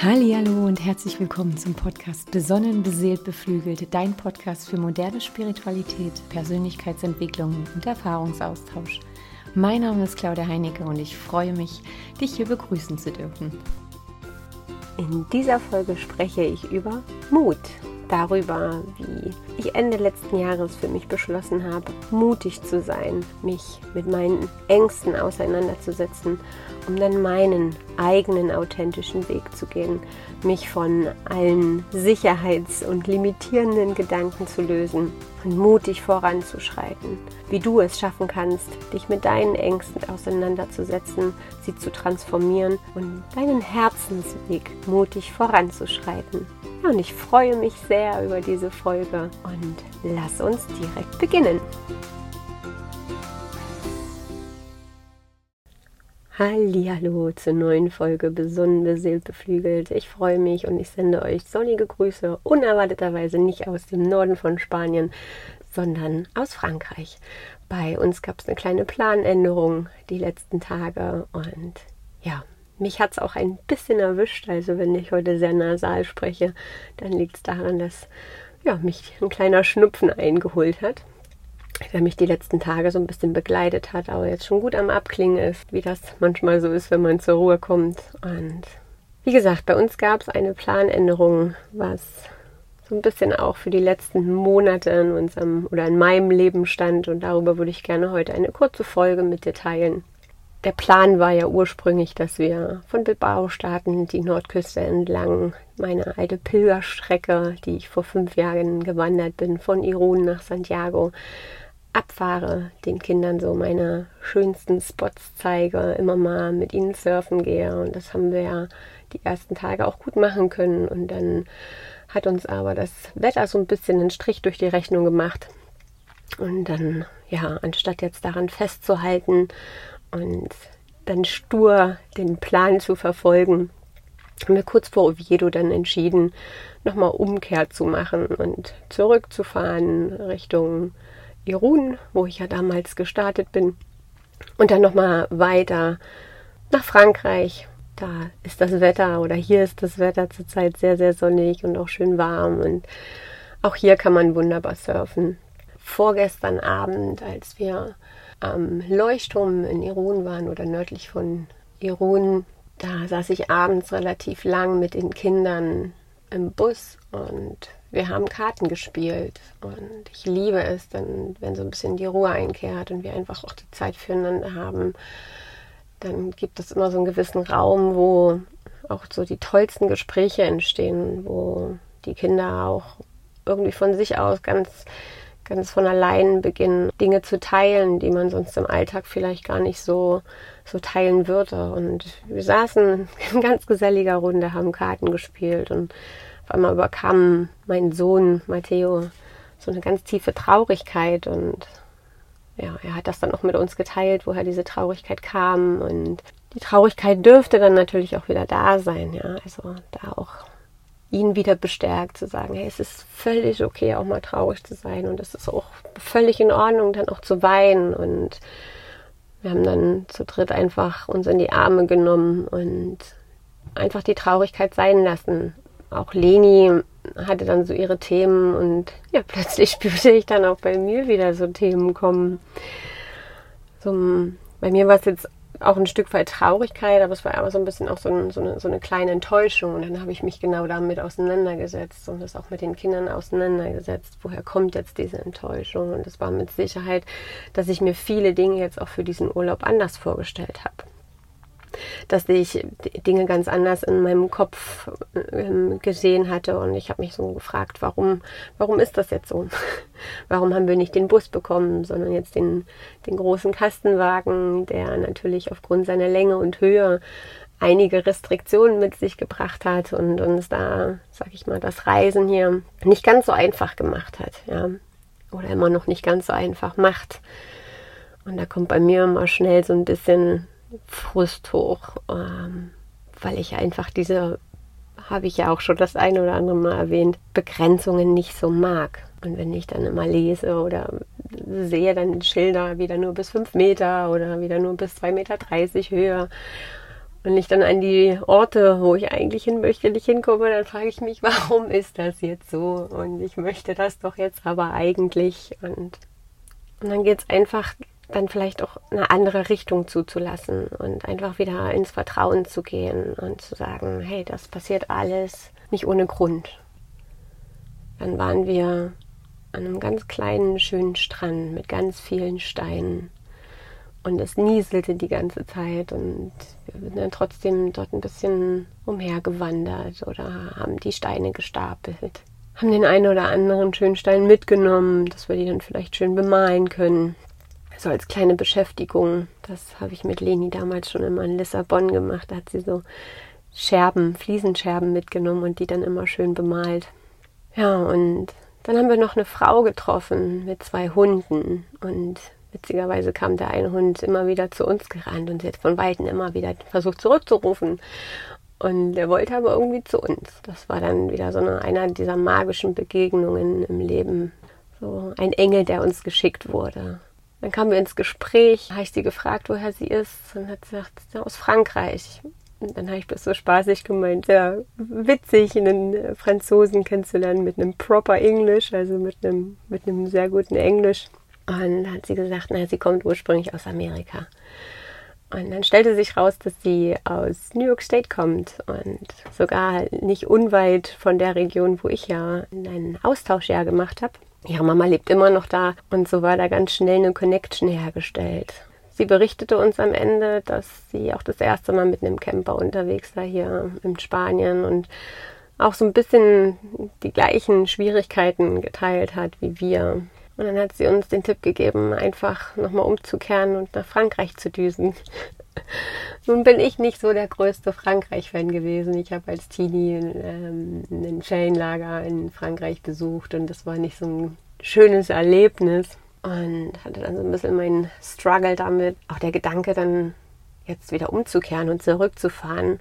Hallo und herzlich willkommen zum Podcast Besonnen, beseelt, beflügelt, dein Podcast für moderne Spiritualität, Persönlichkeitsentwicklung und Erfahrungsaustausch. Mein Name ist Claudia Heinecke und ich freue mich, dich hier begrüßen zu dürfen. In dieser Folge spreche ich über Mut, darüber, wie ich Ende letzten Jahres für mich beschlossen habe, mutig zu sein, mich mit meinen Ängsten auseinanderzusetzen um dann meinen eigenen authentischen Weg zu gehen, mich von allen Sicherheits- und limitierenden Gedanken zu lösen und mutig voranzuschreiten. Wie du es schaffen kannst, dich mit deinen Ängsten auseinanderzusetzen, sie zu transformieren und deinen Herzensweg mutig voranzuschreiten. Ja, und ich freue mich sehr über diese Folge und lass uns direkt beginnen. Hallo zur neuen Folge Besonnen, beseelt, beflügelt. Ich freue mich und ich sende euch sonnige Grüße, unerwarteterweise nicht aus dem Norden von Spanien, sondern aus Frankreich. Bei uns gab es eine kleine Planänderung die letzten Tage und ja, mich hat es auch ein bisschen erwischt. Also wenn ich heute sehr nasal spreche, dann liegt es daran, dass ja, mich ein kleiner Schnupfen eingeholt hat der mich die letzten Tage so ein bisschen begleitet hat, aber jetzt schon gut am Abklingen ist, wie das manchmal so ist, wenn man zur Ruhe kommt. Und wie gesagt, bei uns gab es eine Planänderung, was so ein bisschen auch für die letzten Monate in unserem oder in meinem Leben stand und darüber würde ich gerne heute eine kurze Folge mit dir teilen. Der Plan war ja ursprünglich, dass wir von Bilbao starten, die Nordküste entlang, meine alte Pilgerstrecke, die ich vor fünf Jahren gewandert bin, von Irun nach Santiago, abfahre, den Kindern so meine schönsten Spots zeige, immer mal mit ihnen surfen gehe. Und das haben wir ja die ersten Tage auch gut machen können. Und dann hat uns aber das Wetter so ein bisschen einen Strich durch die Rechnung gemacht. Und dann, ja, anstatt jetzt daran festzuhalten und dann stur den Plan zu verfolgen, haben wir kurz vor Oviedo dann entschieden, nochmal Umkehr zu machen und zurückzufahren Richtung Irun, wo ich ja damals gestartet bin. Und dann nochmal weiter nach Frankreich. Da ist das Wetter oder hier ist das Wetter zurzeit sehr, sehr sonnig und auch schön warm. Und auch hier kann man wunderbar surfen. Vorgestern Abend, als wir am Leuchtturm in Irun waren oder nördlich von Irun, da saß ich abends relativ lang mit den Kindern im Bus und wir haben Karten gespielt und ich liebe es dann, wenn so ein bisschen die Ruhe einkehrt und wir einfach auch die Zeit füreinander haben. Dann gibt es immer so einen gewissen Raum, wo auch so die tollsten Gespräche entstehen, wo die Kinder auch irgendwie von sich aus ganz, ganz von allein beginnen, Dinge zu teilen, die man sonst im Alltag vielleicht gar nicht so, so teilen würde. Und wir saßen in ganz geselliger Runde, haben Karten gespielt und auf einmal überkam mein Sohn Matteo so eine ganz tiefe Traurigkeit und ja, er hat das dann auch mit uns geteilt, woher diese Traurigkeit kam und die Traurigkeit dürfte dann natürlich auch wieder da sein, ja, also da auch ihn wieder bestärkt zu sagen, hey, es ist völlig okay, auch mal traurig zu sein und es ist auch völlig in Ordnung, dann auch zu weinen und wir haben dann zu dritt einfach uns in die Arme genommen und einfach die Traurigkeit sein lassen auch Leni hatte dann so ihre Themen und ja, plötzlich spürte ich dann auch bei mir wieder so Themen kommen. So, bei mir war es jetzt auch ein Stück weit Traurigkeit, aber es war aber so ein bisschen auch so, ein, so, eine, so eine kleine Enttäuschung. Und dann habe ich mich genau damit auseinandergesetzt und das auch mit den Kindern auseinandergesetzt. Woher kommt jetzt diese Enttäuschung? Und es war mit Sicherheit, dass ich mir viele Dinge jetzt auch für diesen Urlaub anders vorgestellt habe dass ich Dinge ganz anders in meinem Kopf ähm, gesehen hatte und ich habe mich so gefragt, warum, warum ist das jetzt so? warum haben wir nicht den Bus bekommen, sondern jetzt den, den großen Kastenwagen, der natürlich aufgrund seiner Länge und Höhe einige Restriktionen mit sich gebracht hat und uns da, sag ich mal, das Reisen hier nicht ganz so einfach gemacht hat, ja. Oder immer noch nicht ganz so einfach macht. Und da kommt bei mir immer schnell so ein bisschen Frust hoch, ähm, weil ich einfach diese, habe ich ja auch schon das eine oder andere Mal erwähnt, Begrenzungen nicht so mag. Und wenn ich dann immer lese oder sehe dann Schilder wieder nur bis fünf Meter oder wieder nur bis zwei Meter dreißig Höhe, wenn ich dann an die Orte, wo ich eigentlich hin möchte, nicht hinkomme, dann frage ich mich, warum ist das jetzt so? Und ich möchte das doch jetzt aber eigentlich. Und, und dann geht es einfach dann vielleicht auch eine andere Richtung zuzulassen und einfach wieder ins Vertrauen zu gehen und zu sagen, hey, das passiert alles nicht ohne Grund. Dann waren wir an einem ganz kleinen, schönen Strand mit ganz vielen Steinen. Und es nieselte die ganze Zeit und wir sind dann trotzdem dort ein bisschen umhergewandert oder haben die Steine gestapelt. Haben den einen oder anderen schönen Stein mitgenommen, dass wir die dann vielleicht schön bemalen können. So als kleine Beschäftigung. Das habe ich mit Leni damals schon immer in Lissabon gemacht. Da hat sie so Scherben, Fliesenscherben mitgenommen und die dann immer schön bemalt. Ja, und dann haben wir noch eine Frau getroffen mit zwei Hunden und witzigerweise kam der eine Hund immer wieder zu uns gerannt und sie hat von Weitem immer wieder versucht zurückzurufen. Und der wollte aber irgendwie zu uns. Das war dann wieder so eine, einer dieser magischen Begegnungen im Leben. So ein Engel, der uns geschickt wurde. Dann kamen wir ins Gespräch, habe ich sie gefragt, woher sie ist, und hat gesagt, aus Frankreich. Und dann habe ich das so spaßig gemeint, ja, witzig, einen Franzosen kennenzulernen mit einem proper English, also mit einem, mit einem sehr guten Englisch. Und dann hat sie gesagt, na, sie kommt ursprünglich aus Amerika. Und dann stellte sich raus, dass sie aus New York State kommt und sogar nicht unweit von der Region, wo ich ja ein Austauschjahr gemacht habe. Ihre Mama lebt immer noch da und so war da ganz schnell eine Connection hergestellt. Sie berichtete uns am Ende, dass sie auch das erste Mal mit einem Camper unterwegs war hier in Spanien und auch so ein bisschen die gleichen Schwierigkeiten geteilt hat wie wir. Und dann hat sie uns den Tipp gegeben, einfach nochmal umzukehren und nach Frankreich zu düsen. Nun bin ich nicht so der größte Frankreich-Fan gewesen. Ich habe als Teenie ähm, ein Ferienlager in Frankreich besucht und das war nicht so ein schönes Erlebnis und hatte dann so ein bisschen meinen Struggle damit. Auch der Gedanke, dann jetzt wieder umzukehren und zurückzufahren,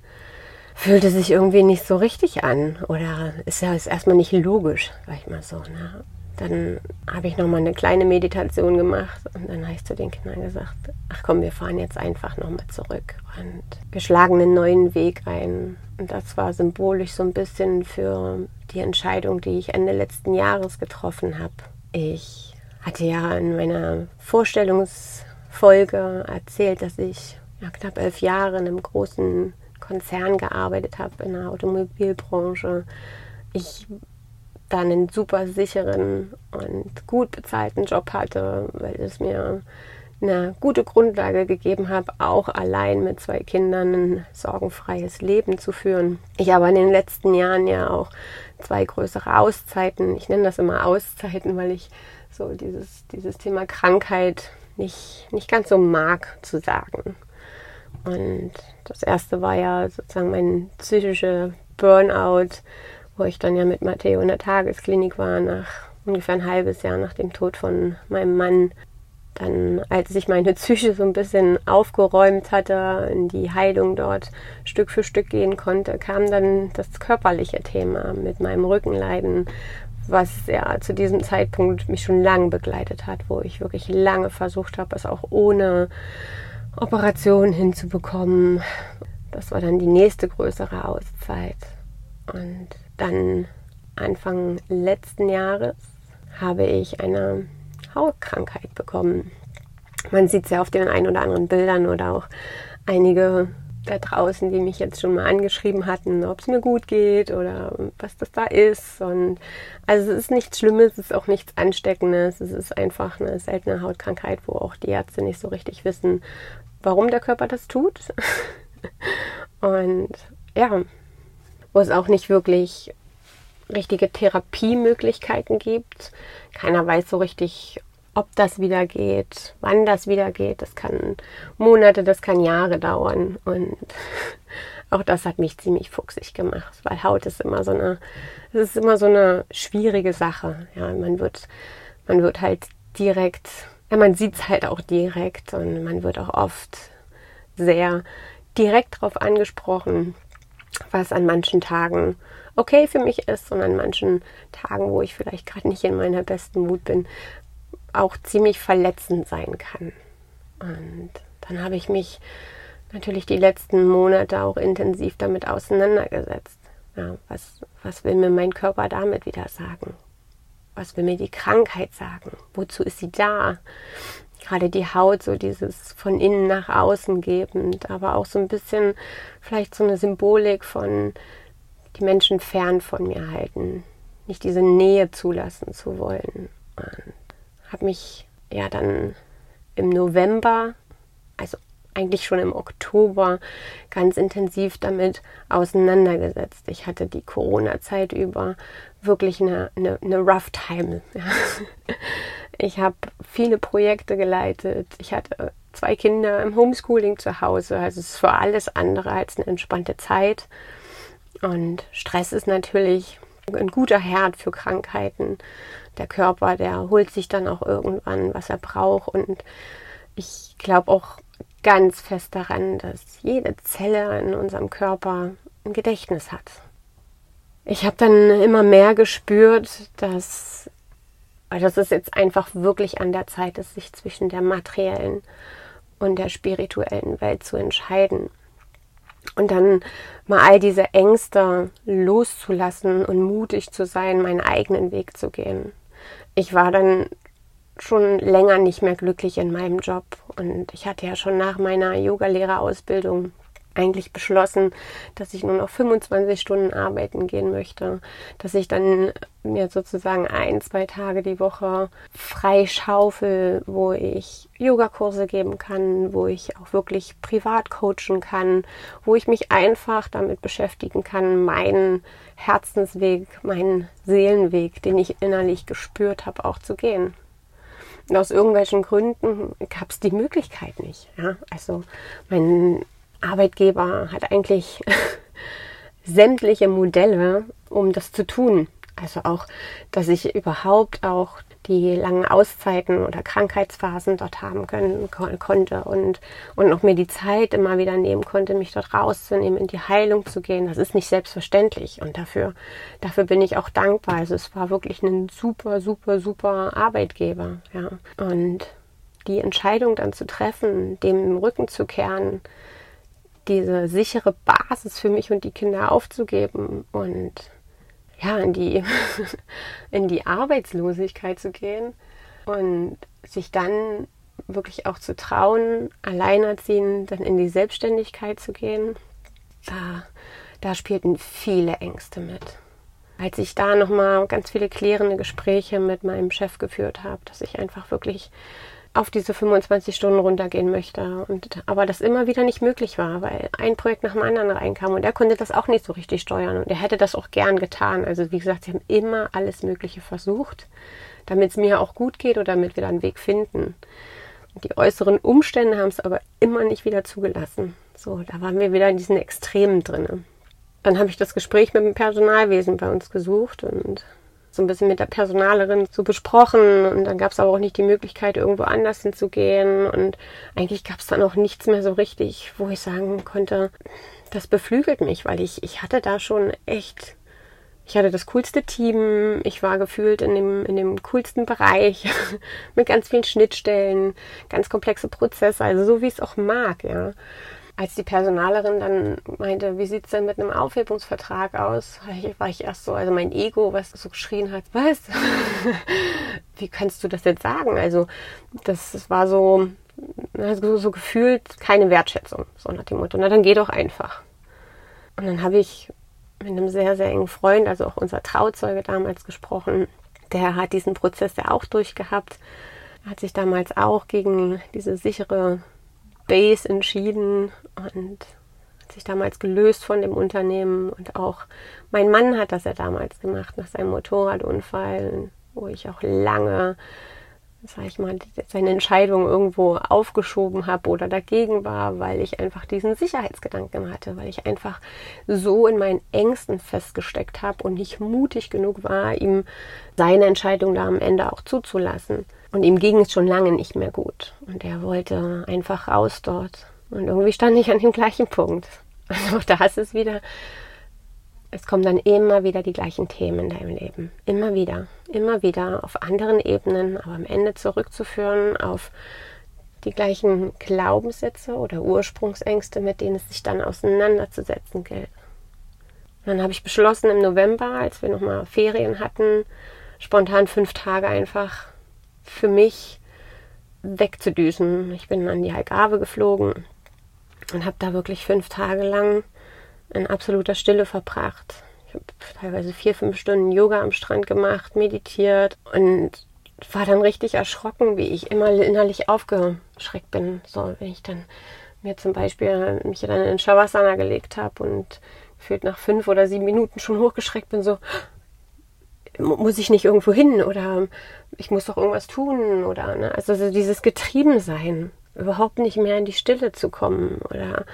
fühlte sich irgendwie nicht so richtig an. Oder ist ja ist erstmal nicht logisch, sag ich mal so. Ne? Dann habe ich nochmal eine kleine Meditation gemacht und dann habe ich zu den Kindern gesagt, ach komm, wir fahren jetzt einfach nochmal zurück. Und wir schlagen einen neuen Weg ein. Und das war symbolisch so ein bisschen für die Entscheidung, die ich Ende letzten Jahres getroffen habe. Ich hatte ja in meiner Vorstellungsfolge erzählt, dass ich ja, knapp elf Jahre in einem großen Konzern gearbeitet habe, in der Automobilbranche. Ich dann einen super sicheren und gut bezahlten Job hatte, weil es mir eine gute Grundlage gegeben habe, auch allein mit zwei Kindern ein sorgenfreies Leben zu führen. Ich aber in den letzten Jahren ja auch zwei größere Auszeiten, ich nenne das immer Auszeiten, weil ich so dieses, dieses Thema Krankheit nicht, nicht ganz so mag zu sagen. Und das erste war ja sozusagen mein psychischer Burnout, wo ich dann ja mit Matteo in der Tagesklinik war, nach ungefähr ein halbes Jahr nach dem Tod von meinem Mann. Dann, als ich meine Psyche so ein bisschen aufgeräumt hatte, in die Heilung dort Stück für Stück gehen konnte, kam dann das körperliche Thema mit meinem Rückenleiden, was ja zu diesem Zeitpunkt mich schon lange begleitet hat, wo ich wirklich lange versucht habe, es auch ohne Operation hinzubekommen. Das war dann die nächste größere Auszeit. Und dann Anfang letzten Jahres habe ich eine Hautkrankheit bekommen. Man sieht es ja auf den ein oder anderen Bildern oder auch einige da draußen, die mich jetzt schon mal angeschrieben hatten, ob es mir gut geht oder was das da ist. Und also es ist nichts Schlimmes, es ist auch nichts Ansteckendes. Es ist einfach eine seltene Hautkrankheit, wo auch die Ärzte nicht so richtig wissen, warum der Körper das tut. Und ja, wo es auch nicht wirklich richtige Therapiemöglichkeiten gibt. Keiner weiß so richtig, ob das wieder geht, wann das wieder geht. Das kann Monate, das kann Jahre dauern. Und auch das hat mich ziemlich fuchsig gemacht, weil Haut ist immer so eine, es ist immer so eine schwierige Sache. Ja, man wird, man wird halt direkt, ja, man sieht es halt auch direkt und man wird auch oft sehr direkt darauf angesprochen was an manchen Tagen okay für mich ist und an manchen Tagen, wo ich vielleicht gerade nicht in meiner besten Mut bin, auch ziemlich verletzend sein kann. Und dann habe ich mich natürlich die letzten Monate auch intensiv damit auseinandergesetzt. Ja, was, was will mir mein Körper damit wieder sagen? Was will mir die Krankheit sagen? Wozu ist sie da? Gerade die Haut, so dieses von innen nach außen gebend, aber auch so ein bisschen vielleicht so eine Symbolik von die Menschen fern von mir halten, nicht diese Nähe zulassen zu wollen. Habe mich ja dann im November, also eigentlich schon im Oktober, ganz intensiv damit auseinandergesetzt. Ich hatte die Corona-Zeit über wirklich eine, eine, eine rough time. Ja. Ich habe viele Projekte geleitet. Ich hatte zwei Kinder im Homeschooling zu Hause. Also es für alles andere als eine entspannte Zeit. Und Stress ist natürlich ein guter Herd für Krankheiten. Der Körper, der holt sich dann auch irgendwann, was er braucht. Und ich glaube auch ganz fest daran, dass jede Zelle in unserem Körper ein Gedächtnis hat. Ich habe dann immer mehr gespürt, dass, dass es jetzt einfach wirklich an der Zeit ist, sich zwischen der materiellen und der spirituellen Welt zu entscheiden. Und dann mal all diese Ängste loszulassen und mutig zu sein, meinen eigenen Weg zu gehen. Ich war dann schon länger nicht mehr glücklich in meinem Job und ich hatte ja schon nach meiner Yogalehrerausbildung eigentlich beschlossen, dass ich nur noch 25 Stunden arbeiten gehen möchte, dass ich dann mir sozusagen ein, zwei Tage die Woche frei schaufel, wo ich Yogakurse geben kann, wo ich auch wirklich privat coachen kann, wo ich mich einfach damit beschäftigen kann, meinen Herzensweg, meinen Seelenweg, den ich innerlich gespürt habe, auch zu gehen. Und aus irgendwelchen Gründen gab es die Möglichkeit nicht. Ja? Also mein Arbeitgeber hat eigentlich sämtliche Modelle, um das zu tun. Also auch, dass ich überhaupt auch die langen Auszeiten oder Krankheitsphasen dort haben können, konnte und, und noch mir die Zeit immer wieder nehmen konnte, mich dort rauszunehmen, in die Heilung zu gehen. Das ist nicht selbstverständlich und dafür, dafür bin ich auch dankbar. Also es war wirklich ein super, super, super Arbeitgeber, ja. Und die Entscheidung dann zu treffen, dem Rücken zu kehren, diese sichere Basis für mich und die Kinder aufzugeben und ja, in die, in die Arbeitslosigkeit zu gehen und sich dann wirklich auch zu trauen, alleinerziehend dann in die Selbstständigkeit zu gehen, da, da spielten viele Ängste mit. Als ich da nochmal ganz viele klärende Gespräche mit meinem Chef geführt habe, dass ich einfach wirklich auf diese 25 Stunden runtergehen möchte. Und, aber das immer wieder nicht möglich war, weil ein Projekt nach dem anderen reinkam und er konnte das auch nicht so richtig steuern und er hätte das auch gern getan. Also wie gesagt, sie haben immer alles Mögliche versucht, damit es mir auch gut geht oder damit wir dann einen Weg finden. Und die äußeren Umstände haben es aber immer nicht wieder zugelassen. So, da waren wir wieder in diesen Extremen drin. Dann habe ich das Gespräch mit dem Personalwesen bei uns gesucht und so ein bisschen mit der Personalerin so besprochen. Und dann gab es aber auch nicht die Möglichkeit, irgendwo anders hinzugehen. Und eigentlich gab es dann auch nichts mehr so richtig, wo ich sagen konnte, das beflügelt mich, weil ich, ich hatte da schon echt, ich hatte das coolste Team, ich war gefühlt in dem, in dem coolsten Bereich mit ganz vielen Schnittstellen, ganz komplexe Prozesse, also so wie es auch mag, ja als die Personalerin dann meinte, wie sieht es denn mit einem Aufhebungsvertrag aus, war ich erst so, also mein Ego, was so geschrien hat, was? wie kannst du das jetzt sagen? Also das, das war so, so, so gefühlt keine Wertschätzung, so nach dem Motto, na dann geh doch einfach. Und dann habe ich mit einem sehr, sehr engen Freund, also auch unser Trauzeuge damals gesprochen, der hat diesen Prozess ja auch durchgehabt, hat sich damals auch gegen diese sichere Base entschieden und hat sich damals gelöst von dem Unternehmen. Und auch mein Mann hat das ja damals gemacht nach seinem Motorradunfall, wo ich auch lange, sag ich mal, seine Entscheidung irgendwo aufgeschoben habe oder dagegen war, weil ich einfach diesen Sicherheitsgedanken hatte, weil ich einfach so in meinen Ängsten festgesteckt habe und nicht mutig genug war, ihm seine Entscheidung da am Ende auch zuzulassen. Und ihm ging es schon lange nicht mehr gut. Und er wollte einfach raus dort. Und irgendwie stand ich an dem gleichen Punkt. Also da ist es wieder, es kommen dann immer wieder die gleichen Themen in deinem Leben. Immer wieder. Immer wieder auf anderen Ebenen, aber am Ende zurückzuführen auf die gleichen Glaubenssätze oder Ursprungsängste, mit denen es sich dann auseinanderzusetzen gilt. Dann habe ich beschlossen im November, als wir nochmal Ferien hatten, spontan fünf Tage einfach für mich wegzudüsen. Ich bin an die Algarve geflogen und habe da wirklich fünf Tage lang in absoluter Stille verbracht. Ich habe teilweise vier, fünf Stunden Yoga am Strand gemacht, meditiert und war dann richtig erschrocken, wie ich immer innerlich aufgeschreckt bin. So, wenn ich dann mir zum Beispiel mich dann in Shavasana gelegt habe und gefühlt nach fünf oder sieben Minuten schon hochgeschreckt bin, so, muss ich nicht irgendwo hin oder ich muss doch irgendwas tun oder, ne? also so dieses Getriebensein, überhaupt nicht mehr in die Stille zu kommen oder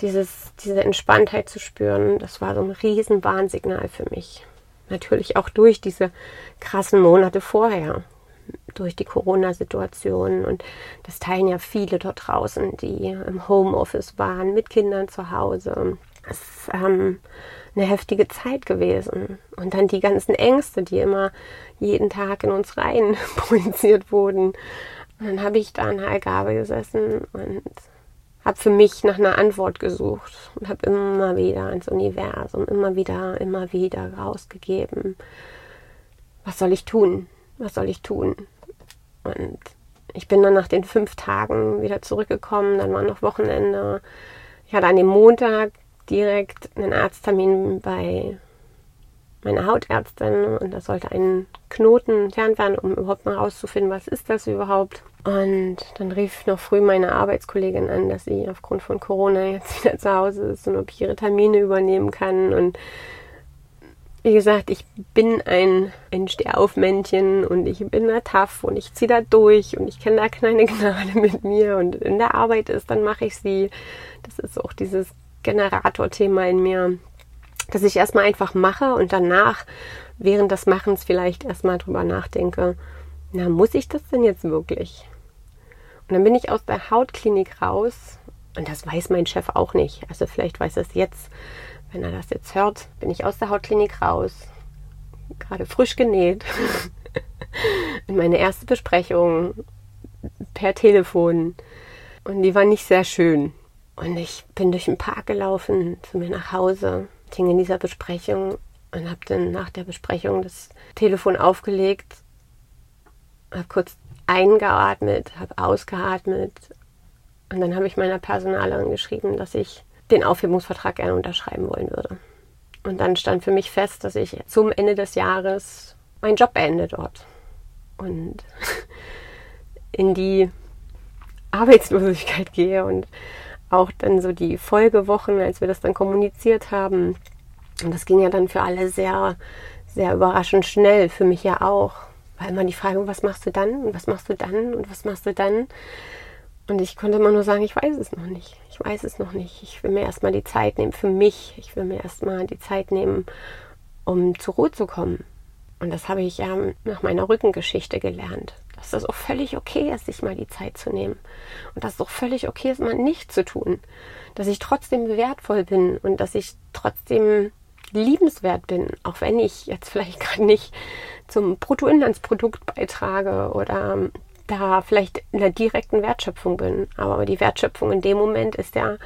dieses, diese Entspanntheit zu spüren, das war so ein riesen Warnsignal für mich. Natürlich auch durch diese krassen Monate vorher, durch die Corona-Situation und das teilen ja viele dort draußen, die im Homeoffice waren, mit Kindern zu Hause ist ähm, eine heftige Zeit gewesen. Und dann die ganzen Ängste, die immer jeden Tag in uns rein projiziert wurden. Und dann habe ich da in Heilgabe gesessen und habe für mich nach einer Antwort gesucht und habe immer wieder ins Universum, immer wieder, immer wieder rausgegeben. Was soll ich tun? Was soll ich tun? Und ich bin dann nach den fünf Tagen wieder zurückgekommen, dann war noch Wochenende. Ich hatte an dem Montag direkt einen Arzttermin bei meiner Hautärztin und da sollte ein Knoten entfernt werden, um überhaupt mal rauszufinden, was ist das überhaupt. Und dann rief noch früh meine Arbeitskollegin an, dass sie aufgrund von Corona jetzt wieder zu Hause ist und ob ich ihre Termine übernehmen kann. Und wie gesagt, ich bin ein, ein Stehaufmännchen und ich bin da tough und ich ziehe da durch und ich kenne da keine Gnade mit mir und in der Arbeit ist, dann mache ich sie. Das ist auch dieses Generator-Thema in mir, dass ich erstmal einfach mache und danach während des Machens vielleicht erstmal drüber nachdenke, na, muss ich das denn jetzt wirklich? Und dann bin ich aus der Hautklinik raus und das weiß mein Chef auch nicht. Also vielleicht weiß er es jetzt, wenn er das jetzt hört, bin ich aus der Hautklinik raus, gerade frisch genäht. in meine erste Besprechung per Telefon. Und die war nicht sehr schön. Und ich bin durch den Park gelaufen zu mir nach Hause, hing in dieser Besprechung und habe dann nach der Besprechung das Telefon aufgelegt, habe kurz eingeatmet, habe ausgeatmet und dann habe ich meiner Personalerin geschrieben, dass ich den Aufhebungsvertrag gerne unterschreiben wollen würde. Und dann stand für mich fest, dass ich zum Ende des Jahres meinen Job beende dort und in die Arbeitslosigkeit gehe und auch dann so die Folgewochen, als wir das dann kommuniziert haben. Und das ging ja dann für alle sehr, sehr überraschend schnell, für mich ja auch. Weil man die Frage, was machst du dann und was machst du dann und was machst du dann? Und ich konnte immer nur sagen, ich weiß es noch nicht. Ich weiß es noch nicht. Ich will mir erstmal die Zeit nehmen für mich. Ich will mir erstmal die Zeit nehmen, um zur Ruhe zu kommen. Und das habe ich ja nach meiner Rückengeschichte gelernt dass das auch völlig okay ist, sich mal die Zeit zu nehmen. Und dass es auch völlig okay ist, mal nichts zu tun. Dass ich trotzdem wertvoll bin und dass ich trotzdem liebenswert bin, auch wenn ich jetzt vielleicht gerade nicht zum Bruttoinlandsprodukt beitrage oder da vielleicht in der direkten Wertschöpfung bin. Aber die Wertschöpfung in dem Moment ist ja,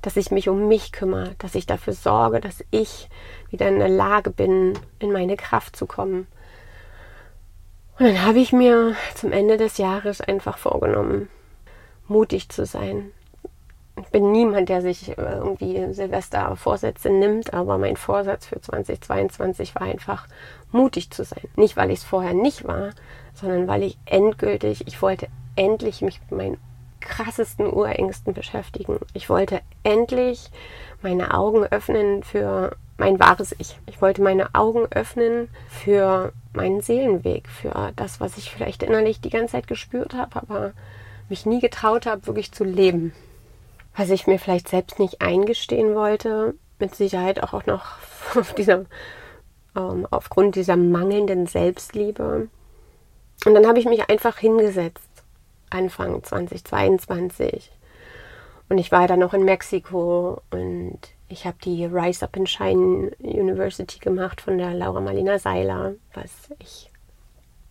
dass ich mich um mich kümmere, dass ich dafür sorge, dass ich wieder in der Lage bin, in meine Kraft zu kommen. Und dann habe ich mir zum Ende des Jahres einfach vorgenommen, mutig zu sein. Ich bin niemand, der sich äh, irgendwie Silvester-Vorsätze nimmt, aber mein Vorsatz für 2022 war einfach, mutig zu sein. Nicht, weil ich es vorher nicht war, sondern weil ich endgültig, ich wollte endlich mich mit meinen krassesten Urängsten beschäftigen. Ich wollte endlich meine Augen öffnen für mein wahres Ich. Ich wollte meine Augen öffnen für meinen Seelenweg, für das, was ich vielleicht innerlich die ganze Zeit gespürt habe, aber mich nie getraut habe, wirklich zu leben. Was ich mir vielleicht selbst nicht eingestehen wollte, mit Sicherheit auch noch auf dieser, ähm, aufgrund dieser mangelnden Selbstliebe. Und dann habe ich mich einfach hingesetzt, Anfang 2022. Und ich war dann noch in Mexiko und ich habe die Rise Up and Shine University gemacht von der Laura Marlina Seiler, was ich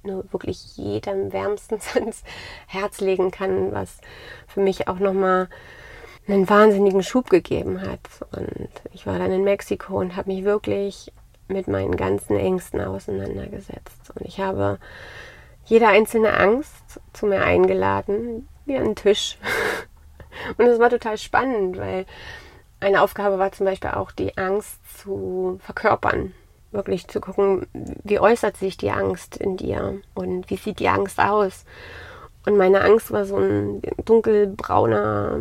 nur wirklich jedem wärmstens ans Herz legen kann, was für mich auch nochmal einen wahnsinnigen Schub gegeben hat. Und ich war dann in Mexiko und habe mich wirklich mit meinen ganzen Ängsten auseinandergesetzt. Und ich habe jede einzelne Angst zu mir eingeladen, wie einen Tisch. Und es war total spannend, weil eine Aufgabe war zum Beispiel auch die Angst zu verkörpern. Wirklich zu gucken, wie äußert sich die Angst in dir und wie sieht die Angst aus. Und meine Angst war so ein dunkelbrauner,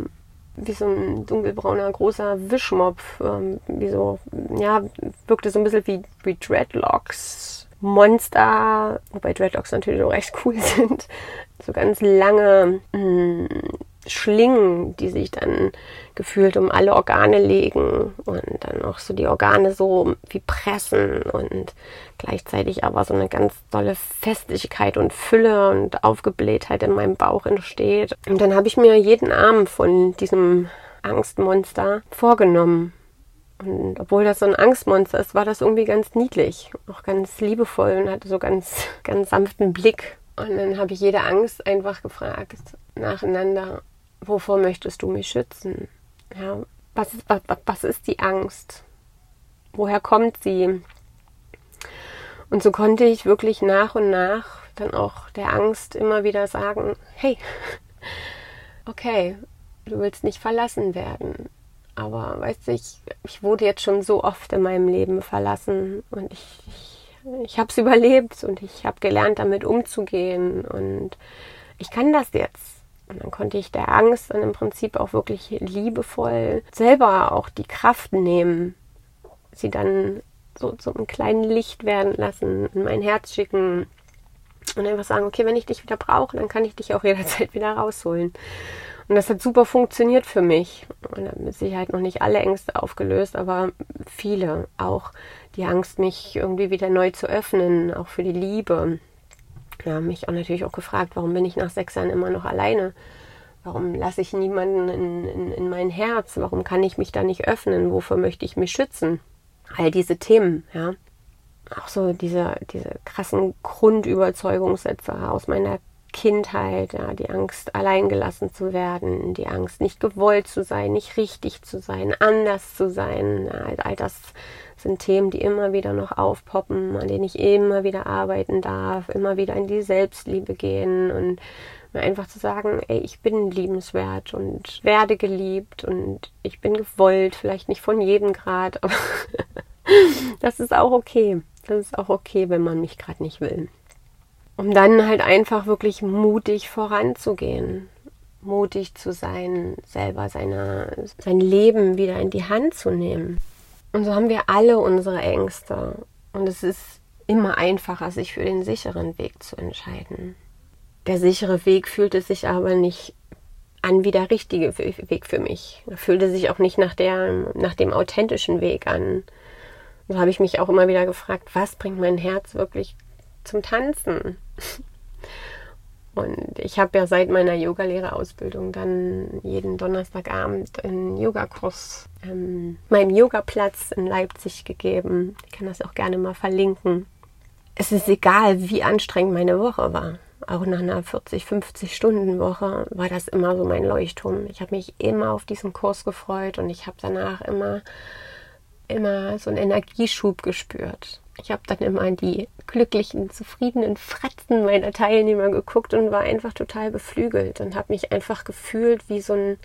wie so ein dunkelbrauner großer Wischmopf, ähm, wie so, ja, wirkte so ein bisschen wie, wie Dreadlocks. Monster, wobei Dreadlocks natürlich auch recht cool sind. So ganz lange mh, mm, Schlingen, die sich dann gefühlt um alle Organe legen und dann auch so die Organe so wie pressen und gleichzeitig aber so eine ganz tolle Festigkeit und Fülle und Aufgeblähtheit in meinem Bauch entsteht. Und dann habe ich mir jeden Arm von diesem Angstmonster vorgenommen. Und obwohl das so ein Angstmonster ist, war das irgendwie ganz niedlich, auch ganz liebevoll und hatte so ganz, ganz sanften Blick. Und dann habe ich jede Angst einfach gefragt, nacheinander, wovor möchtest du mich schützen? Ja, was, ist, was, was ist die Angst? Woher kommt sie? Und so konnte ich wirklich nach und nach dann auch der Angst immer wieder sagen, hey, okay, du willst nicht verlassen werden. Aber weißt du, ich, ich wurde jetzt schon so oft in meinem Leben verlassen und ich, ich, ich habe es überlebt und ich habe gelernt, damit umzugehen und ich kann das jetzt. Und dann konnte ich der Angst dann im Prinzip auch wirklich liebevoll selber auch die Kraft nehmen, sie dann so zu einem kleinen Licht werden lassen, in mein Herz schicken und einfach sagen, okay, wenn ich dich wieder brauche, dann kann ich dich auch jederzeit wieder rausholen. Und das hat super funktioniert für mich. Und mit Sicherheit noch nicht alle Ängste aufgelöst, aber viele. Auch die Angst, mich irgendwie wieder neu zu öffnen, auch für die Liebe ja, mich auch natürlich auch gefragt, warum bin ich nach sechs Jahren immer noch alleine? Warum lasse ich niemanden in, in, in mein Herz? Warum kann ich mich da nicht öffnen? Wofür möchte ich mich schützen? All diese Themen, ja. Auch so diese, diese krassen Grundüberzeugungssätze aus meiner Kindheit, ja, die Angst, alleingelassen zu werden, die Angst, nicht gewollt zu sein, nicht richtig zu sein, anders zu sein. Ja, all das sind Themen, die immer wieder noch aufpoppen, an denen ich immer wieder arbeiten darf, immer wieder in die Selbstliebe gehen und mir einfach zu sagen, ey, ich bin liebenswert und werde geliebt und ich bin gewollt, vielleicht nicht von jedem Grad, aber das ist auch okay. Das ist auch okay, wenn man mich gerade nicht will. Um dann halt einfach wirklich mutig voranzugehen, mutig zu sein, selber seine, sein Leben wieder in die Hand zu nehmen. Und so haben wir alle unsere Ängste. Und es ist immer einfacher, sich für den sicheren Weg zu entscheiden. Der sichere Weg fühlte sich aber nicht an wie der richtige Weg für mich. Er fühlte sich auch nicht nach, der, nach dem authentischen Weg an. So habe ich mich auch immer wieder gefragt, was bringt mein Herz wirklich zum Tanzen? Und ich habe ja seit meiner Yogalehrerausbildung dann jeden Donnerstagabend einen Yogakurs ähm, meinem Yogaplatz in Leipzig gegeben. Ich kann das auch gerne mal verlinken. Es ist egal, wie anstrengend meine Woche war. Auch nach einer 40, 50 Stunden Woche war das immer so mein Leuchtturm. Ich habe mich immer auf diesen Kurs gefreut und ich habe danach immer, immer so einen Energieschub gespürt. Ich habe dann immer in die glücklichen, zufriedenen Fratzen meiner Teilnehmer geguckt und war einfach total beflügelt und habe mich einfach gefühlt wie so ein,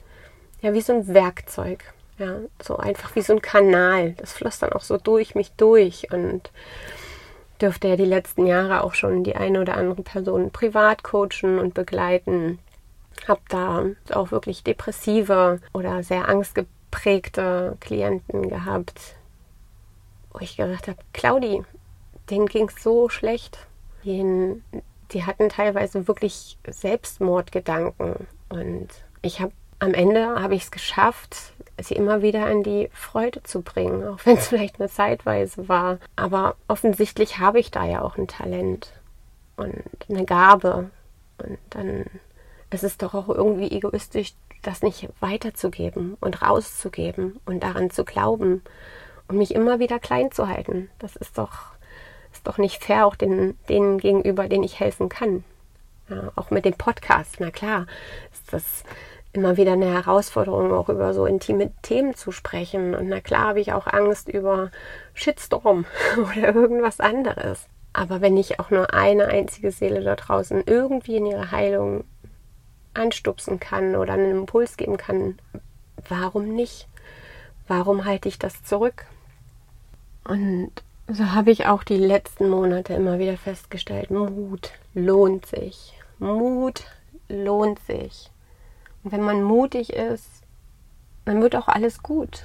ja, wie so ein Werkzeug. Ja, so einfach wie so ein Kanal. Das floss dann auch so durch mich durch und dürfte ja die letzten Jahre auch schon die eine oder andere Person privat coachen und begleiten. Hab da auch wirklich depressive oder sehr angstgeprägte Klienten gehabt, wo ich gesagt habe, Claudi, denen ging es so schlecht. Die, die hatten teilweise wirklich Selbstmordgedanken. Und ich habe am Ende habe ich es geschafft, sie immer wieder an die Freude zu bringen, auch wenn es vielleicht eine Zeitweise war. Aber offensichtlich habe ich da ja auch ein Talent und eine Gabe. Und dann ist es doch auch irgendwie egoistisch, das nicht weiterzugeben und rauszugeben und daran zu glauben und mich immer wieder klein zu halten. Das ist doch ist doch nicht fair auch den, denen gegenüber, denen ich helfen kann. Ja, auch mit dem Podcast, na klar, ist das immer wieder eine Herausforderung, auch über so intime Themen zu sprechen. Und na klar habe ich auch Angst über Shitstorm oder irgendwas anderes. Aber wenn ich auch nur eine einzige Seele da draußen irgendwie in ihre Heilung anstupsen kann oder einen Impuls geben kann, warum nicht? Warum halte ich das zurück? Und so habe ich auch die letzten Monate immer wieder festgestellt, Mut lohnt sich. Mut lohnt sich. Und wenn man mutig ist, dann wird auch alles gut.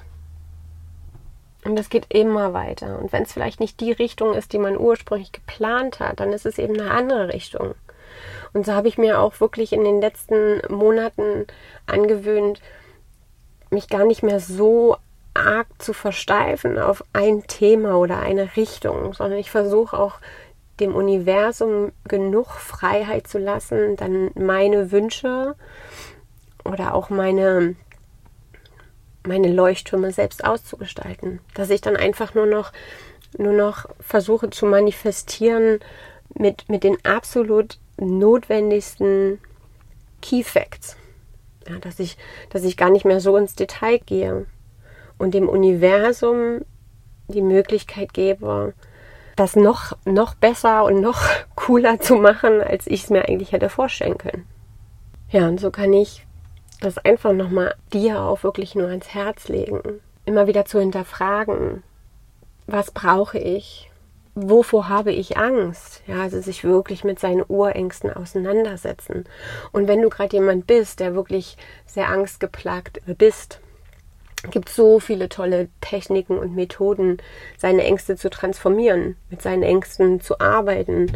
Und es geht immer weiter. Und wenn es vielleicht nicht die Richtung ist, die man ursprünglich geplant hat, dann ist es eben eine andere Richtung. Und so habe ich mir auch wirklich in den letzten Monaten angewöhnt, mich gar nicht mehr so arg zu versteifen auf ein Thema oder eine Richtung, sondern ich versuche auch dem Universum genug Freiheit zu lassen, dann meine Wünsche oder auch meine, meine Leuchttürme selbst auszugestalten. Dass ich dann einfach nur noch, nur noch versuche zu manifestieren mit, mit den absolut notwendigsten Key Facts. Ja, dass, ich, dass ich gar nicht mehr so ins Detail gehe und dem Universum die Möglichkeit gebe, das noch, noch besser und noch cooler zu machen, als ich es mir eigentlich hätte vorstellen können. Ja, und so kann ich das einfach nochmal dir auch wirklich nur ans Herz legen. Immer wieder zu hinterfragen, was brauche ich? Wovor habe ich Angst? Ja, also sich wirklich mit seinen Urängsten auseinandersetzen. Und wenn du gerade jemand bist, der wirklich sehr angstgeplagt bist, gibt so viele tolle Techniken und Methoden, seine Ängste zu transformieren, mit seinen Ängsten zu arbeiten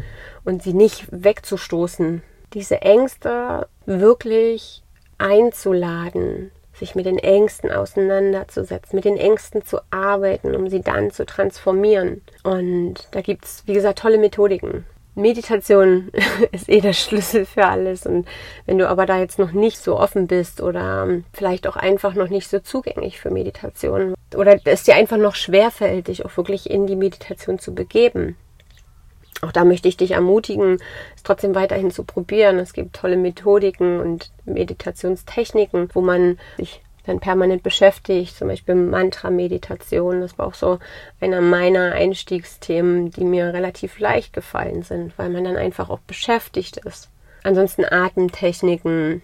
und sie nicht wegzustoßen. Diese Ängste wirklich einzuladen, sich mit den Ängsten auseinanderzusetzen, mit den Ängsten zu arbeiten, um sie dann zu transformieren. Und da gibt es, wie gesagt, tolle Methodiken. Meditation ist eh der Schlüssel für alles. Und wenn du aber da jetzt noch nicht so offen bist oder vielleicht auch einfach noch nicht so zugänglich für Meditation oder es dir einfach noch schwerfällt, dich auch wirklich in die Meditation zu begeben, auch da möchte ich dich ermutigen, es trotzdem weiterhin zu probieren. Es gibt tolle Methodiken und Meditationstechniken, wo man sich dann permanent beschäftigt, zum Beispiel Mantra-Meditation. Das war auch so einer meiner Einstiegsthemen, die mir relativ leicht gefallen sind, weil man dann einfach auch beschäftigt ist. Ansonsten Atemtechniken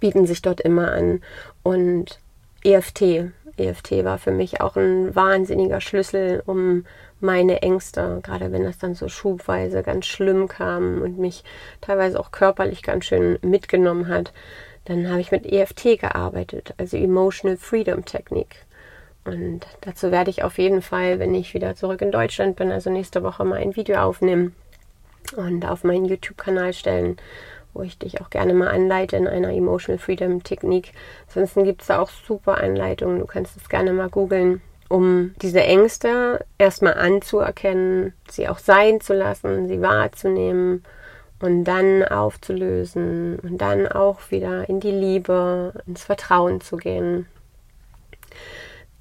bieten sich dort immer an und EFT. EFT war für mich auch ein wahnsinniger Schlüssel, um meine Ängste, gerade wenn das dann so schubweise ganz schlimm kam und mich teilweise auch körperlich ganz schön mitgenommen hat, dann habe ich mit EFT gearbeitet, also Emotional Freedom Technik. Und dazu werde ich auf jeden Fall, wenn ich wieder zurück in Deutschland bin, also nächste Woche mal ein Video aufnehmen und auf meinen YouTube-Kanal stellen, wo ich dich auch gerne mal anleite in einer Emotional Freedom Technik. Ansonsten gibt es da auch super Anleitungen, du kannst es gerne mal googeln um diese Ängste erstmal anzuerkennen, sie auch sein zu lassen, sie wahrzunehmen und dann aufzulösen und dann auch wieder in die Liebe, ins Vertrauen zu gehen.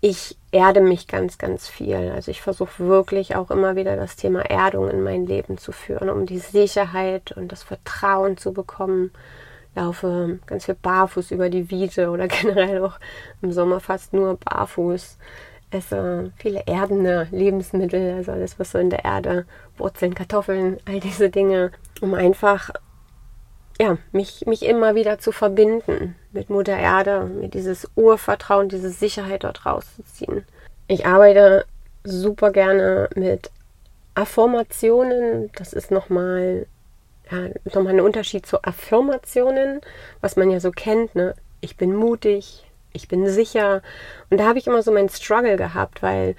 Ich erde mich ganz, ganz viel. Also ich versuche wirklich auch immer wieder das Thema Erdung in mein Leben zu führen, um die Sicherheit und das Vertrauen zu bekommen. Laufe ganz viel barfuß über die Wiese oder generell auch im Sommer fast nur barfuß esse viele erdende Lebensmittel, also alles, was so in der Erde, Wurzeln, Kartoffeln, all diese Dinge, um einfach ja, mich, mich immer wieder zu verbinden mit Mutter Erde, mit dieses Urvertrauen, diese Sicherheit dort rauszuziehen. Ich arbeite super gerne mit Affirmationen. Das ist nochmal ja, noch ein Unterschied zu Affirmationen, was man ja so kennt. Ne? Ich bin mutig, ich bin sicher. Und da habe ich immer so meinen Struggle gehabt, weil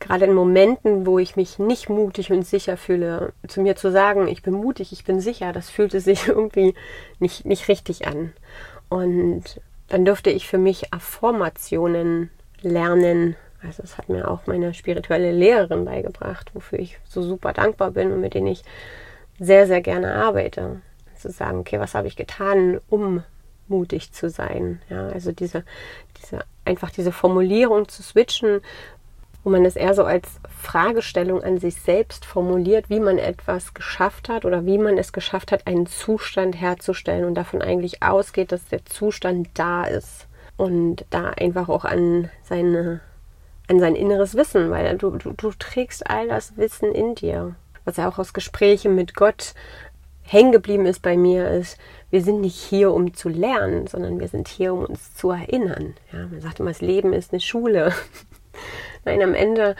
gerade in Momenten, wo ich mich nicht mutig und sicher fühle, zu mir zu sagen, ich bin mutig, ich bin sicher, das fühlte sich irgendwie nicht, nicht richtig an. Und dann durfte ich für mich Affirmationen lernen. Also das hat mir auch meine spirituelle Lehrerin beigebracht, wofür ich so super dankbar bin und mit denen ich sehr, sehr gerne arbeite. Zu sagen, okay, was habe ich getan, um mutig zu sein. Ja, also diese, diese, einfach diese Formulierung zu switchen, wo man es eher so als Fragestellung an sich selbst formuliert, wie man etwas geschafft hat oder wie man es geschafft hat, einen Zustand herzustellen und davon eigentlich ausgeht, dass der Zustand da ist und da einfach auch an seine an sein inneres Wissen, weil du, du, du trägst all das Wissen in dir. Was ja auch aus Gesprächen mit Gott hängen geblieben ist bei mir, ist, wir sind nicht hier, um zu lernen, sondern wir sind hier, um uns zu erinnern. Ja, man sagt immer, das Leben ist eine Schule. Nein, am Ende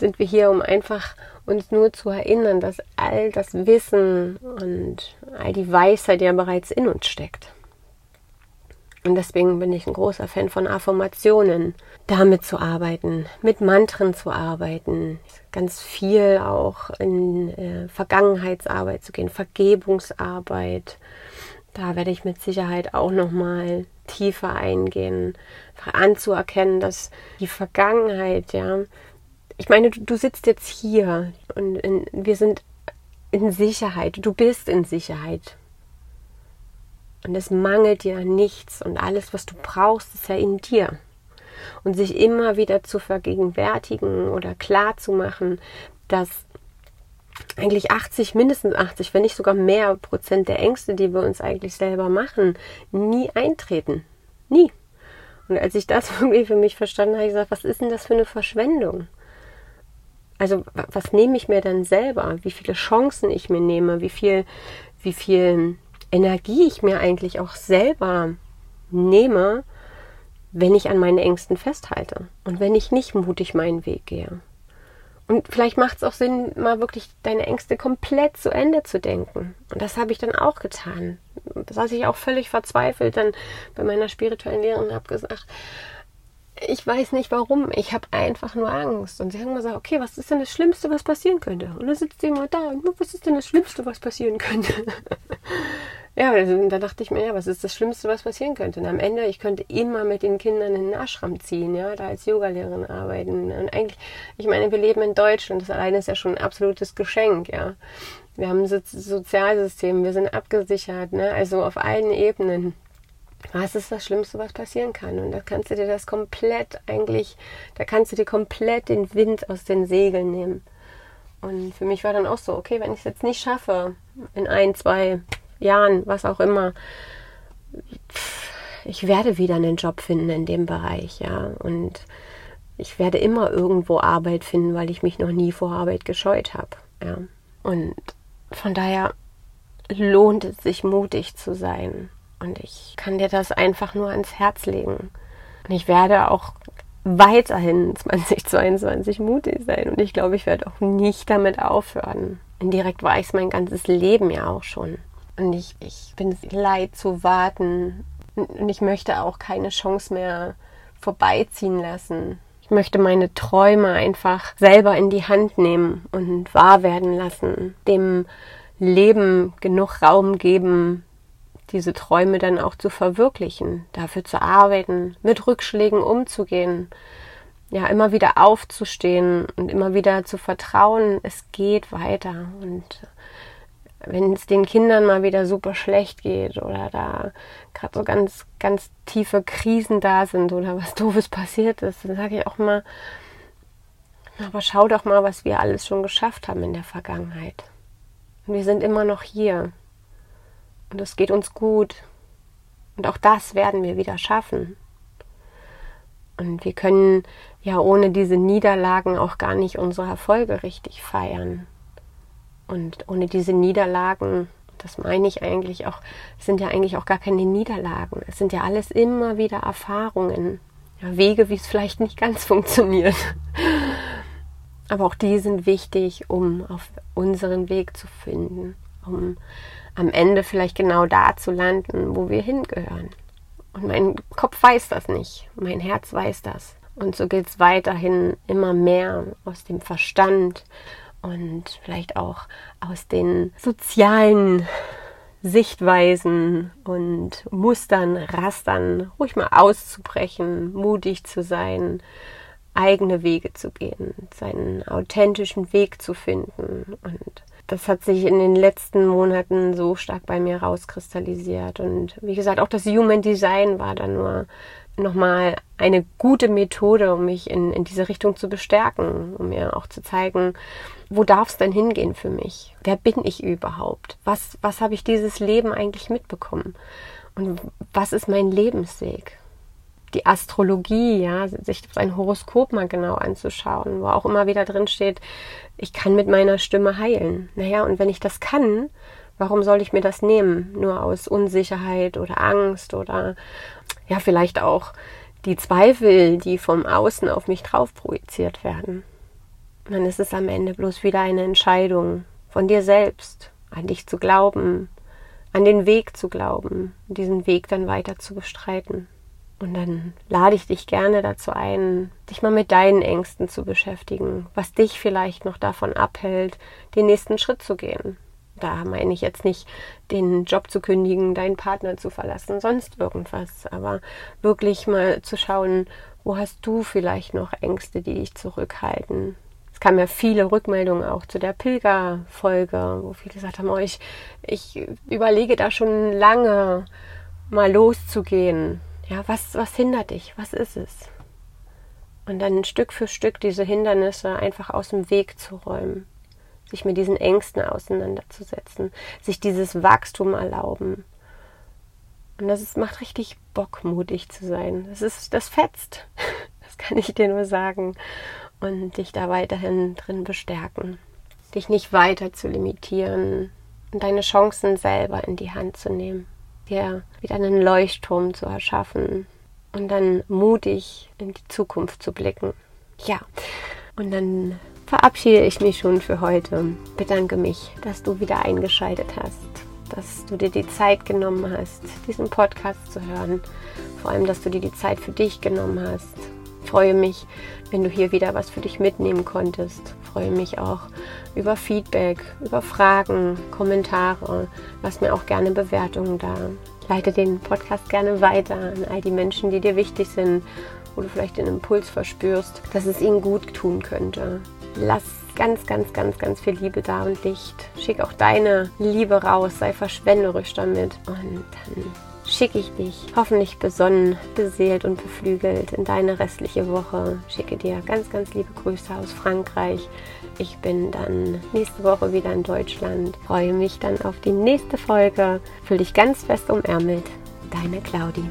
sind wir hier, um einfach uns nur zu erinnern, dass all das Wissen und all die Weisheit ja bereits in uns steckt. Und deswegen bin ich ein großer Fan von Affirmationen, damit zu arbeiten, mit Mantren zu arbeiten, ganz viel auch in äh, Vergangenheitsarbeit zu gehen, Vergebungsarbeit. Da werde ich mit Sicherheit auch noch mal tiefer eingehen, anzuerkennen, dass die Vergangenheit, ja, ich meine, du, du sitzt jetzt hier und in, wir sind in Sicherheit, du bist in Sicherheit. Und es mangelt dir nichts und alles, was du brauchst, ist ja in dir. Und sich immer wieder zu vergegenwärtigen oder klar zu machen, dass eigentlich 80, mindestens 80, wenn nicht sogar mehr Prozent der Ängste, die wir uns eigentlich selber machen, nie eintreten. Nie. Und als ich das irgendwie für mich verstanden habe, habe ich gesagt, was ist denn das für eine Verschwendung? Also, was nehme ich mir dann selber? Wie viele Chancen ich mir nehme? Wie viel, wie viel Energie ich mir eigentlich auch selber nehme, wenn ich an meinen Ängsten festhalte und wenn ich nicht mutig meinen Weg gehe. Und vielleicht macht es auch Sinn, mal wirklich deine Ängste komplett zu Ende zu denken. Und das habe ich dann auch getan. Da saß ich auch völlig verzweifelt dann bei meiner spirituellen Lehrerin und habe gesagt, ich weiß nicht warum, ich habe einfach nur Angst. Und sie haben gesagt, okay, was ist denn das Schlimmste, was passieren könnte? Und dann sitzt sie immer da und was ist denn das Schlimmste, was passieren könnte? ja, da dachte ich mir, ja, was ist das Schlimmste, was passieren könnte? Und am Ende, ich könnte immer mit den Kindern in den Ashram ziehen, ja, da als Yogalehrerin arbeiten. Und eigentlich, ich meine, wir leben in Deutschland, das alleine ist ja schon ein absolutes Geschenk, ja. Wir haben ein so Sozialsystem, wir sind abgesichert, ne, also auf allen Ebenen was ist das Schlimmste, was passieren kann? Und da kannst du dir das komplett eigentlich, da kannst du dir komplett den Wind aus den Segeln nehmen. Und für mich war dann auch so, okay, wenn ich es jetzt nicht schaffe, in ein, zwei Jahren, was auch immer, ich werde wieder einen Job finden in dem Bereich, ja. Und ich werde immer irgendwo Arbeit finden, weil ich mich noch nie vor Arbeit gescheut habe, ja. Und von daher lohnt es sich, mutig zu sein und ich kann dir das einfach nur ans Herz legen. Und ich werde auch weiterhin 2022 mutig sein. Und ich glaube, ich werde auch nicht damit aufhören. Indirekt war ich es mein ganzes Leben ja auch schon. Und ich, ich bin es leid zu warten. Und ich möchte auch keine Chance mehr vorbeiziehen lassen. Ich möchte meine Träume einfach selber in die Hand nehmen und wahr werden lassen. Dem Leben genug Raum geben, diese Träume dann auch zu verwirklichen, dafür zu arbeiten, mit Rückschlägen umzugehen, ja, immer wieder aufzustehen und immer wieder zu vertrauen, es geht weiter. Und wenn es den Kindern mal wieder super schlecht geht oder da gerade so ganz, ganz tiefe Krisen da sind oder was Doofes passiert ist, dann sage ich auch mal, aber schau doch mal, was wir alles schon geschafft haben in der Vergangenheit. Und wir sind immer noch hier. Und es geht uns gut. Und auch das werden wir wieder schaffen. Und wir können ja ohne diese Niederlagen auch gar nicht unsere Erfolge richtig feiern. Und ohne diese Niederlagen, das meine ich eigentlich auch, sind ja eigentlich auch gar keine Niederlagen. Es sind ja alles immer wieder Erfahrungen. Ja, Wege, wie es vielleicht nicht ganz funktioniert. Aber auch die sind wichtig, um auf unseren Weg zu finden, um am Ende vielleicht genau da zu landen, wo wir hingehören. Und mein Kopf weiß das nicht, mein Herz weiß das. Und so geht es weiterhin immer mehr aus dem Verstand und vielleicht auch aus den sozialen Sichtweisen und Mustern, Rastern, ruhig mal auszubrechen, mutig zu sein, eigene Wege zu gehen, seinen authentischen Weg zu finden und das hat sich in den letzten Monaten so stark bei mir rauskristallisiert. Und wie gesagt, auch das Human Design war dann nur nochmal eine gute Methode, um mich in, in diese Richtung zu bestärken, um mir auch zu zeigen, wo darf es denn hingehen für mich? Wer bin ich überhaupt? Was, was habe ich dieses Leben eigentlich mitbekommen? Und was ist mein Lebensweg? Die Astrologie, ja, sich ein Horoskop mal genau anzuschauen, wo auch immer wieder drin steht, ich kann mit meiner Stimme heilen. Naja, und wenn ich das kann, warum soll ich mir das nehmen? Nur aus Unsicherheit oder Angst oder ja, vielleicht auch die Zweifel, die vom Außen auf mich drauf projiziert werden. Dann ist es am Ende bloß wieder eine Entscheidung von dir selbst, an dich zu glauben, an den Weg zu glauben, diesen Weg dann weiter zu bestreiten. Und dann lade ich dich gerne dazu ein, dich mal mit deinen Ängsten zu beschäftigen, was dich vielleicht noch davon abhält, den nächsten Schritt zu gehen. Da meine ich jetzt nicht, den Job zu kündigen, deinen Partner zu verlassen, sonst irgendwas, aber wirklich mal zu schauen, wo hast du vielleicht noch Ängste, die dich zurückhalten? Es kamen ja viele Rückmeldungen auch zu der Pilgerfolge, wo viele gesagt haben, oh, ich, ich überlege da schon lange, mal loszugehen ja, was, was hindert dich? Was ist es? Und dann Stück für Stück diese Hindernisse einfach aus dem Weg zu räumen, sich mit diesen Ängsten auseinanderzusetzen, sich dieses Wachstum erlauben. Und das ist, macht richtig Bock, mutig zu sein. Das ist, das fetzt. Das kann ich dir nur sagen. Und dich da weiterhin drin bestärken. Dich nicht weiter zu limitieren und deine Chancen selber in die Hand zu nehmen dir wieder einen Leuchtturm zu erschaffen und dann mutig in die Zukunft zu blicken. Ja, und dann verabschiede ich mich schon für heute. Bedanke mich, dass du wieder eingeschaltet hast, dass du dir die Zeit genommen hast, diesen Podcast zu hören. Vor allem, dass du dir die Zeit für dich genommen hast. Ich freue mich, wenn du hier wieder was für dich mitnehmen konntest. Ich freue mich auch über Feedback, über Fragen, Kommentare. Lass mir auch gerne Bewertungen da. Leite den Podcast gerne weiter an all die Menschen, die dir wichtig sind, wo du vielleicht den Impuls verspürst, dass es ihnen gut tun könnte. Lass ganz, ganz, ganz, ganz viel Liebe da und Licht. Schick auch deine Liebe raus, sei verschwenderisch damit und dann schicke ich dich hoffentlich besonnen, beseelt und beflügelt in deine restliche Woche. Schicke dir ganz, ganz liebe Grüße aus Frankreich. Ich bin dann nächste Woche wieder in Deutschland. Freue mich dann auf die nächste Folge. Fühl dich ganz fest umärmelt. Deine Claudi.